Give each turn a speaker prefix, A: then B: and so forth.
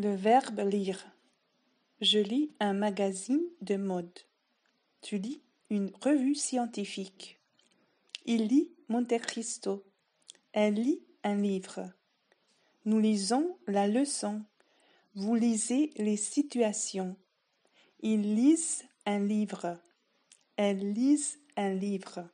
A: Le verbe lire. Je lis un magazine de mode. Tu lis une revue scientifique. Il lit Monte Cristo. Elle lit un livre. Nous lisons la leçon. Vous lisez les situations. Ils lisent un livre. Elles lisent un livre.